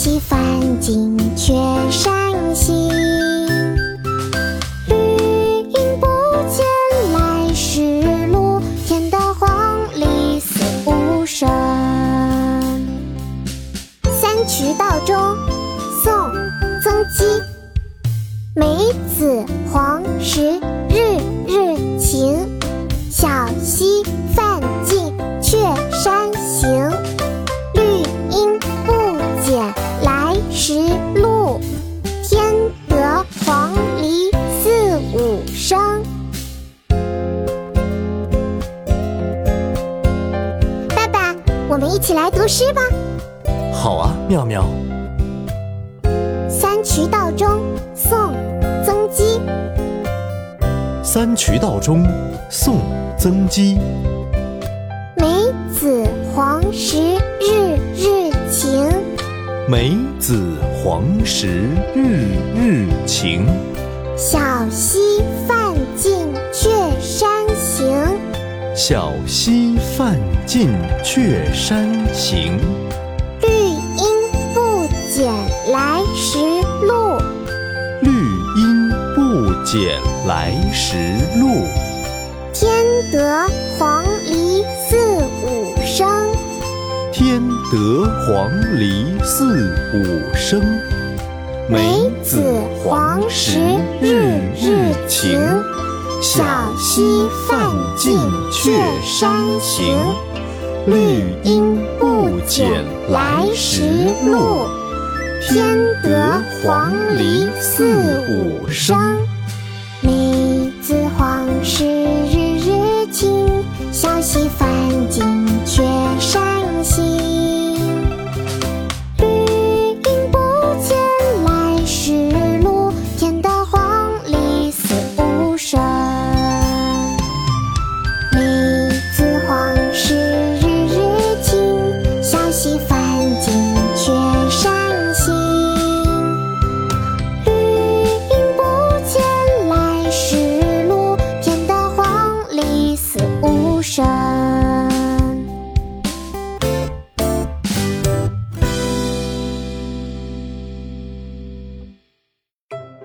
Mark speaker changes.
Speaker 1: 西梵净却山行绿阴不减来时路添得黄鹂四五声三衢道中宋曾几梅子黄时日日晴们一起来读诗吧。
Speaker 2: 好啊，妙妙。《
Speaker 1: 三衢道中》宋·曾几。《
Speaker 2: 三衢道中》宋·曾几。
Speaker 1: 梅子黄时日日晴。
Speaker 2: 梅子黄时日日晴。
Speaker 1: 小溪
Speaker 2: 小溪泛尽却山行。
Speaker 1: 绿阴不减来时路。
Speaker 2: 绿阴不减来时路。
Speaker 1: 添得黄鹂四五声。
Speaker 2: 添得黄鹂四五声。梅子黄时日日晴。小溪泛尽却山行。绿阴不减来时路。添得黄鹂四五声。
Speaker 1: 梅子黄时日日晴。小溪